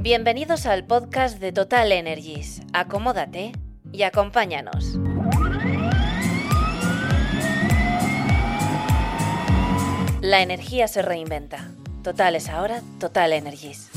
Bienvenidos al podcast de Total Energies. Acomódate y acompáñanos. La energía se reinventa. Total es ahora Total Energies.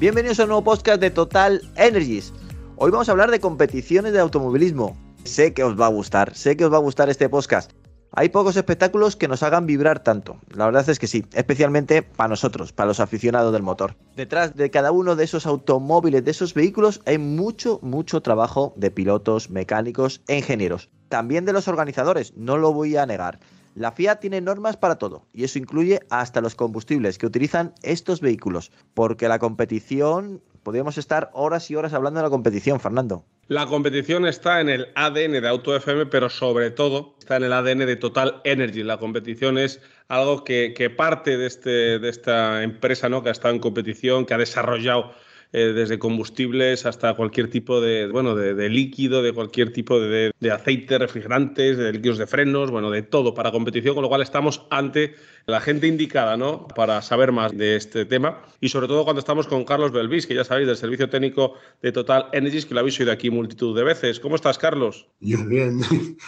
Bienvenidos a un nuevo podcast de Total Energies. Hoy vamos a hablar de competiciones de automovilismo. Sé que os va a gustar, sé que os va a gustar este podcast. Hay pocos espectáculos que nos hagan vibrar tanto. La verdad es que sí, especialmente para nosotros, para los aficionados del motor. Detrás de cada uno de esos automóviles, de esos vehículos, hay mucho, mucho trabajo de pilotos, mecánicos e ingenieros. También de los organizadores, no lo voy a negar. La FIA tiene normas para todo, y eso incluye hasta los combustibles que utilizan estos vehículos, porque la competición, podríamos estar horas y horas hablando de la competición, Fernando. La competición está en el ADN de Auto FM, pero sobre todo está en el ADN de Total Energy. La competición es algo que, parte de, este, de esta empresa ¿no? que ha estado en competición, que ha desarrollado eh, desde combustibles hasta cualquier tipo de, bueno, de, líquido, de cualquier tipo de, de, aceite, refrigerantes, de líquidos de frenos, bueno, de todo para competición, con lo cual estamos ante la gente indicada, ¿no? Para saber más de este tema y sobre todo cuando estamos con Carlos Belvis, que ya sabéis del servicio técnico de Total Energies, que lo habéis oído aquí multitud de veces. ¿Cómo estás, Carlos? Yo bien.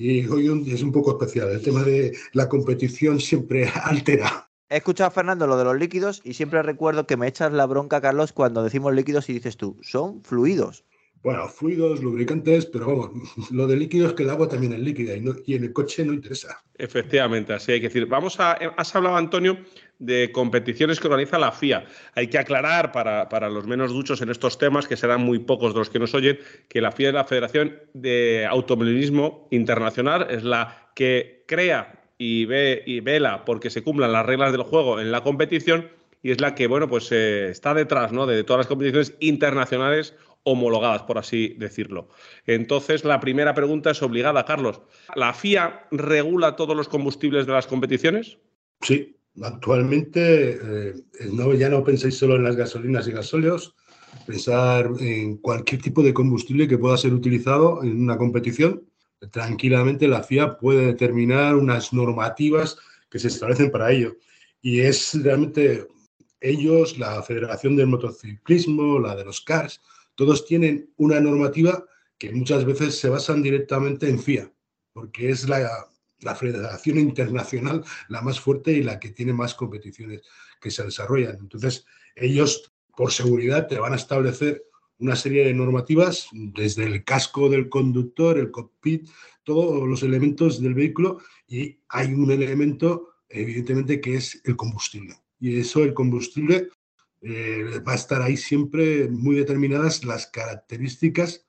Y hoy es un poco especial. El tema de la competición siempre altera He escuchado a Fernando lo de los líquidos y siempre recuerdo que me echas la bronca, Carlos, cuando decimos líquidos y dices tú, son fluidos. Bueno, fluidos, lubricantes, pero vamos, lo de líquidos que el agua también es líquida y, en el coche no interesa. Efectivamente, así hay que decir. Vamos a, has hablado, Antonio, de competiciones que organiza la FIA. Hay que aclarar para, para, los menos duchos en estos temas, que serán muy pocos de los que nos oyen, que la FIA es la Federación de Automovilismo Internacional, es la que crea y, ve, y vela porque se cumplan las reglas del juego en la competición y es la que, bueno, pues eh, está detrás ¿no? de todas las competiciones internacionales homologadas, por así decirlo. Entonces, la primera pregunta es obligada, Carlos. ¿La FIA regula todos los combustibles de las competiciones? Sí, actualmente eh, no, ya no penséis solo en las gasolinas y gasóleos, pensar en cualquier tipo de combustible que pueda ser utilizado en una competición tranquilamente la FIA puede determinar unas normativas que se establecen para ello. Y es realmente ellos, la Federación del Motociclismo, la de los CARS, todos tienen una normativa que muchas veces se basan directamente en FIA, porque es la, la federación internacional la más fuerte y la que tiene más competiciones que se desarrollan. Entonces, ellos, por seguridad, te van a establecer una serie de normativas, desde el casco del conductor, el cockpit, todos los elementos del vehículo, y hay un elemento, evidentemente, que es el combustible. Y eso, el combustible, eh, va a estar ahí siempre muy determinadas las características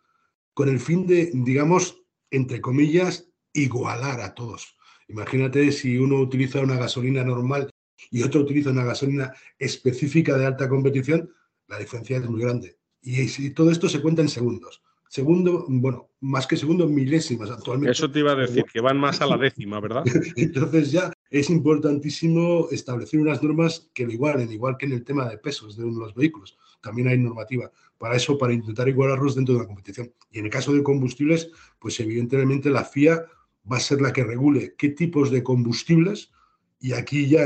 con el fin de, digamos, entre comillas, igualar a todos. Imagínate si uno utiliza una gasolina normal y otro utiliza una gasolina específica de alta competición, la diferencia es muy grande. Y, todo esto se cuenta en segundos. Segundo, bueno, más que segundo, milésimas actualmente. Eso te iba a decir, que van más a la décima, ¿verdad? Entonces ya es importantísimo establecer unas normas que lo igualen, igual que en el tema de pesos de los vehículos. También hay normativa para eso, para intentar igualarlos dentro de la competición. Y en el caso de combustibles, pues evidentemente la FIA va a ser la que regule qué tipos de combustibles. Y aquí ya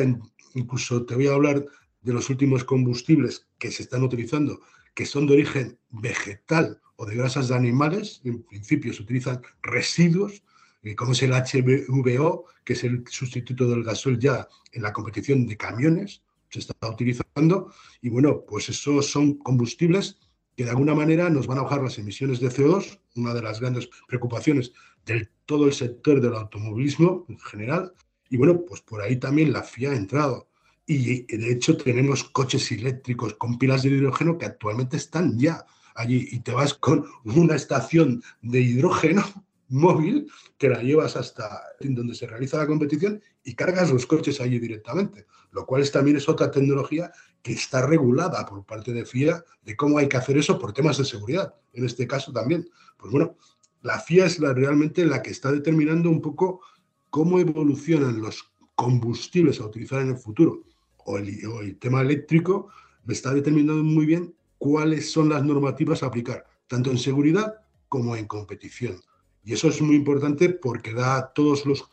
incluso te voy a hablar de los últimos combustibles que se están utilizando que son de origen vegetal o de grasas de animales, en principio se utilizan residuos, eh, como es el HVO, que es el sustituto del gasol ya en la competición de camiones, se está utilizando, y bueno, pues esos son combustibles que de alguna manera nos van a bajar las emisiones de CO2, una de las grandes preocupaciones de todo el sector del automovilismo en general, y bueno, pues por ahí también la FIA ha entrado. Y de hecho tenemos coches eléctricos con pilas de hidrógeno que actualmente están ya allí y te vas con una estación de hidrógeno móvil que la llevas hasta donde se realiza la competición y cargas los coches allí directamente, lo cual también es otra tecnología que está regulada por parte de FIA de cómo hay que hacer eso por temas de seguridad, en este caso también. Pues bueno, la FIA es la, realmente la que está determinando un poco cómo evolucionan los combustibles a utilizar en el futuro o el, tema eléctrico, me está determinando muy bien cuáles son las normativas a aplicar, tanto en seguridad como en competición. Y eso es muy importante porque da a todos los,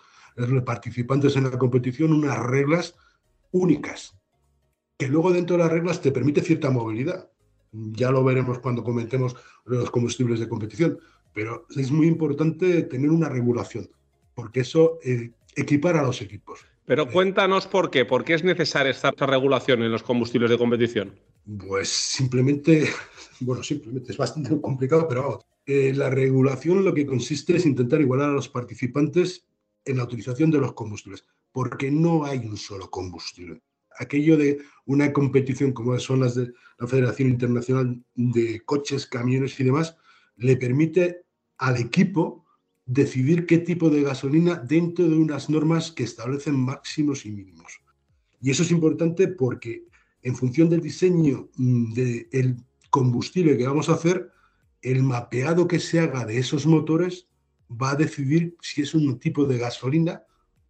participantes en la competición unas reglas únicas. que luego dentro de las reglas te permite cierta movilidad. Ya lo veremos cuando comentemos los combustibles de competición, pero es muy importante tener una regulación, porque eso eh, equipara a los equipos. Pero cuéntanos por qué, por qué es necesaria esta regulación en los combustibles de competición. Pues simplemente, bueno, simplemente es bastante complicado, pero vamos, eh, la regulación lo que consiste es intentar igualar a los participantes en la utilización de los combustibles, porque no hay un solo combustible. Aquello de una competición como son las de la Federación Internacional de Coches, Camiones y demás, le permite al equipo decidir qué tipo de gasolina dentro de unas normas que establecen máximos y mínimos. Y eso es importante porque en función del diseño mm, del combustible que vamos a hacer, el mapeado que se haga de esos motores va a decidir si es un tipo de gasolina,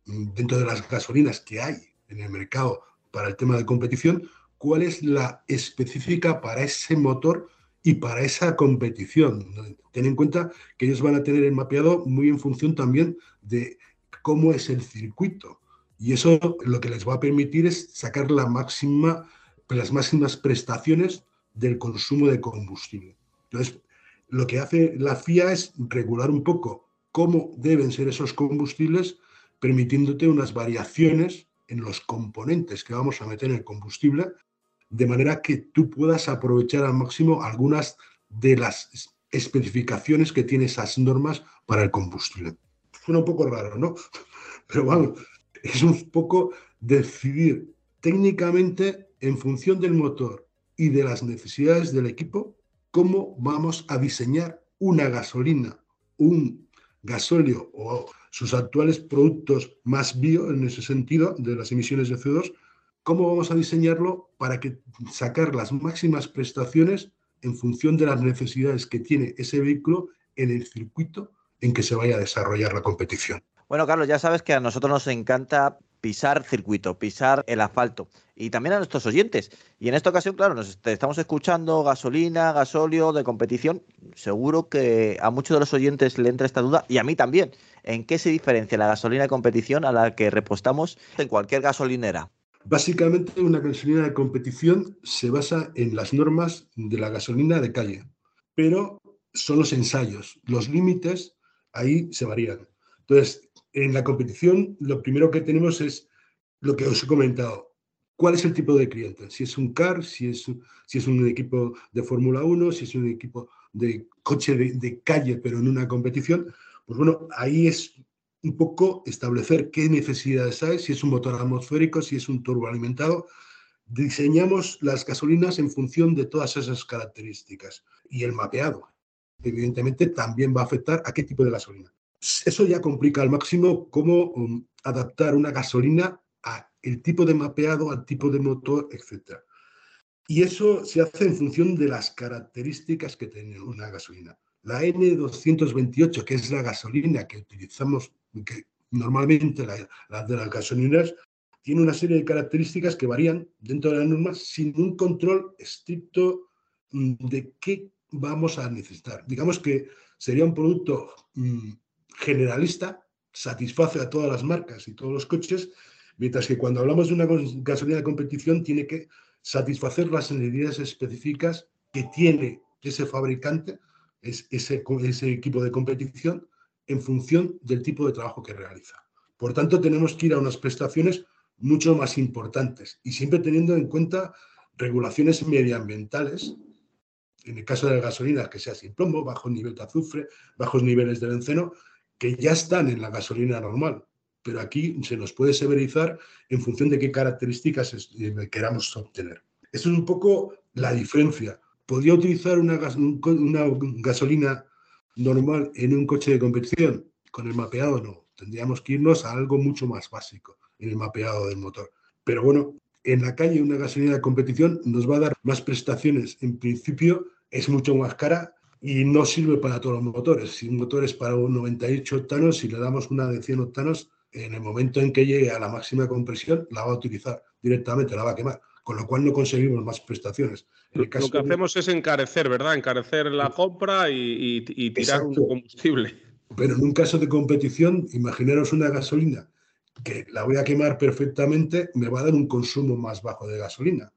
mm, dentro de las gasolinas que hay en el mercado para el tema de competición, cuál es la específica para ese motor y para esa competición. Ten en cuenta que ellos van a tener el mapeado muy en función también de cómo es el circuito. Y eso lo que les va a permitir es sacar la máxima, las máximas prestaciones del consumo de combustible. Entonces, lo que hace la FIA es regular un poco cómo deben ser esos combustibles, permitiéndote unas variaciones en los componentes que vamos a meter en el combustible, de manera que tú puedas aprovechar al máximo algunas de las especificaciones que tienen esas normas para el combustible. Suena un poco raro, ¿no? Pero vamos, es un poco decidir técnicamente en función del motor y de las necesidades del equipo cómo vamos a diseñar una gasolina, un gasóleo o sus actuales productos más bio en ese sentido de las emisiones de CO2, cómo vamos a diseñarlo para sacar las máximas prestaciones en función de las necesidades que tiene ese vehículo en el circuito en que se vaya a desarrollar la competición. Bueno, Carlos, ya sabes que a nosotros nos encanta pisar circuito, pisar el asfalto y también a nuestros oyentes. Y en esta ocasión, claro, nos estamos escuchando gasolina, gasóleo de competición. Seguro que a muchos de los oyentes le entra esta duda y a mí también. ¿En qué se diferencia la gasolina de competición a la que repostamos en cualquier gasolinera? Básicamente, una gasolina de competición se basa en las normas de la gasolina de calle, pero son los ensayos, los límites ahí se varían. Entonces, en la competición lo primero que tenemos es lo que os he comentado. ¿Cuál es el tipo de cliente? Si es un car, si es, un equipo de Fórmula 1, si es un equipo de coche de, calle, pero en una competición. Pues bueno, ahí es un poco establecer qué necesidades hay, si es un motor atmosférico, si es un turboalimentado. Diseñamos las gasolinas en función de todas esas características. Y el mapeado, evidentemente, también va a afectar a qué tipo de gasolina. Eso ya complica al máximo cómo um, adaptar una gasolina a tipo de mapeado, al tipo de motor, etc. Y eso se hace en función de las características que tiene una gasolina. La N228, que es la gasolina que utilizamos, que normalmente la, de las gasolineras, tiene una serie de características que varían dentro de las normas sin un control estricto de qué vamos a necesitar. Digamos que sería un producto mm, generalista, satisface a todas las marcas y todos los coches, mientras que cuando hablamos de una gasolina de competición tiene que satisfacer las necesidades específicas que tiene ese fabricante, ese, ese equipo de competición, en función del tipo de trabajo que realiza. Por tanto, tenemos que ir a unas prestaciones mucho más importantes y siempre teniendo en cuenta regulaciones medioambientales, en el caso de la gasolina, que sea sin plomo, bajo nivel de azufre, bajos niveles de benceno, que ya están en la gasolina normal, pero aquí se nos puede severizar en función de qué características eh, queramos obtener. Esto es un poco la diferencia. ¿Podría utilizar una, una gasolina normal en un coche de competición? Con el mapeado no. Tendríamos que irnos a algo mucho más básico en el mapeado del motor. Pero bueno, en la calle una gasolina de competición nos va a dar más prestaciones. En principio es mucho más cara y no sirve para todos los motores. Si un motor es para un 98 octanos, si le damos una de 100 octanos, en el momento en que llegue a la máxima compresión, la va a utilizar directamente, la va a quemar, con lo cual no conseguimos más prestaciones. Lo que hacemos es encarecer, ¿verdad? Encarecer la compra y, tirar un combustible. Pero en un caso de competición, imaginaros una gasolina que la voy a quemar perfectamente, me va a dar un consumo más bajo de gasolina.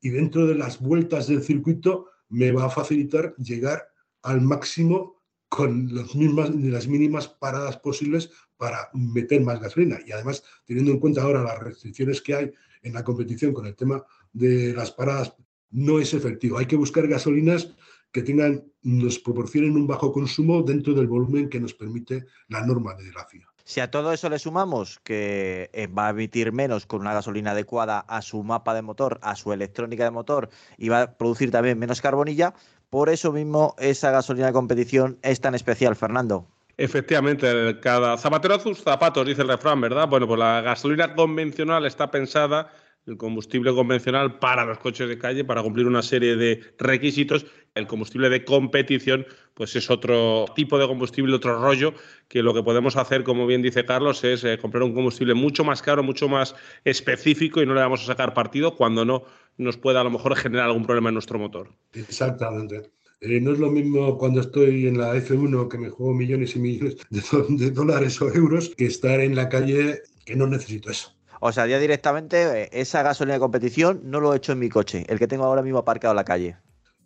y dentro de las vueltas del circuito me va a facilitar llegar al máximo con las mínimas paradas posibles para meter más gasolina. Y además, teniendo en cuenta ahora las restricciones que hay en la competición con el tema de las paradas, no es efectivo. Hay que buscar gasolinas que tengan, nos proporcionen un bajo consumo dentro del volumen que nos permite la norma de la FIA. Si a todo eso le sumamos que eh, va a emitir menos con una gasolina adecuada a su mapa de motor, a su electrónica de motor y va a producir también menos carbonilla, por eso mismo esa gasolina de competición es tan especial, Fernando. Efectivamente, cada zapatero a sus zapatos, dice el refrán, ¿verdad? Bueno, pues la gasolina convencional está pensada el combustible convencional para los coches de calle, para cumplir una serie de requisitos. El combustible de competición, pues es otro tipo de combustible, otro rollo, que lo que podemos hacer, como bien dice Carlos, es eh, comprar un combustible mucho más caro, mucho más específico y no le vamos a sacar partido cuando no nos pueda a lo mejor generar algún problema en nuestro motor. Exactamente. Eh, no es lo mismo cuando estoy en la F1 que me juego millones y millones de dólares o euros que estar en la calle que no necesito eso. O sea, ya directamente eh, esa gasolina de competición no lo he hecho en mi coche, el que tengo ahora mismo aparcado en la calle.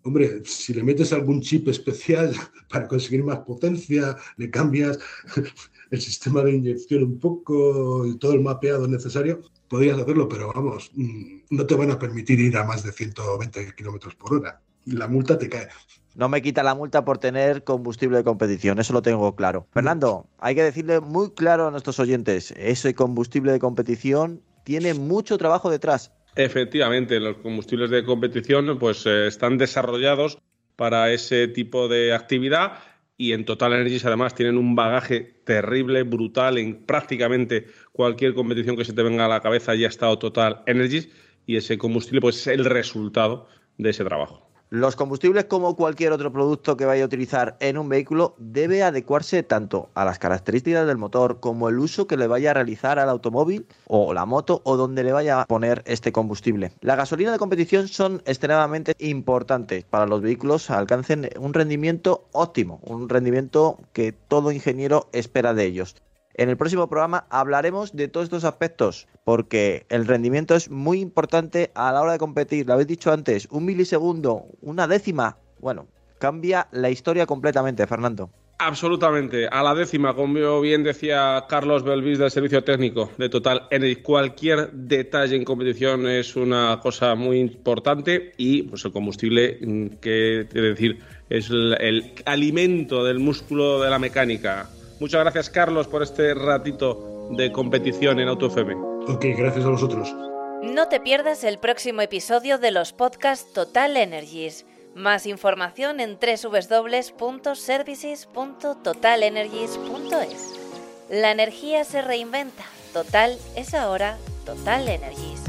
Hombre, si le metes algún chip especial para conseguir más potencia, le cambias el sistema de inyección un poco y todo el mapeado necesario, podrías hacerlo, pero vamos, mm, no te van a permitir ir a más de 120 kilómetros por hora. La multa te cae. No me quita la multa por tener combustible de competición, eso lo tengo claro. Fernando, hay que decirle muy claro a nuestros oyentes, ese combustible de competición tiene mucho trabajo detrás. Efectivamente, los combustibles de competición pues eh, están desarrollados para ese tipo de actividad y en Total Energies además tienen un bagaje terrible, brutal en prácticamente cualquier competición que se te venga a la cabeza ya ha estado Total Energies y ese combustible pues es el resultado de ese trabajo. Los combustibles, como cualquier otro producto que vaya a utilizar en un vehículo, debe adecuarse tanto a las características del motor como el uso que le vaya a realizar al automóvil o la moto o donde le vaya a poner este combustible. La gasolina de competición son extremadamente importantes para los vehículos alcancen un rendimiento óptimo, un rendimiento que todo ingeniero espera de ellos. En el próximo programa hablaremos de todos estos aspectos, porque el rendimiento es muy importante a la hora de competir. Lo habéis dicho antes, un milisegundo, una décima, bueno, cambia la historia completamente, Fernando. Absolutamente, a la décima, como bien decía Carlos Belvis del Servicio Técnico de Total Energy, cualquier detalle en competición es una cosa muy importante y pues el combustible, mm, que decir, es el alimento del músculo de la mecánica Muchas gracias, Carlos, por este ratito de competición en AutoFM. Ok, gracias a vosotros. No te pierdas el próximo episodio de los podcasts Total Energies. Más información en www.services.totalenergies.es. La energía se reinventa. Total es ahora Total Energies.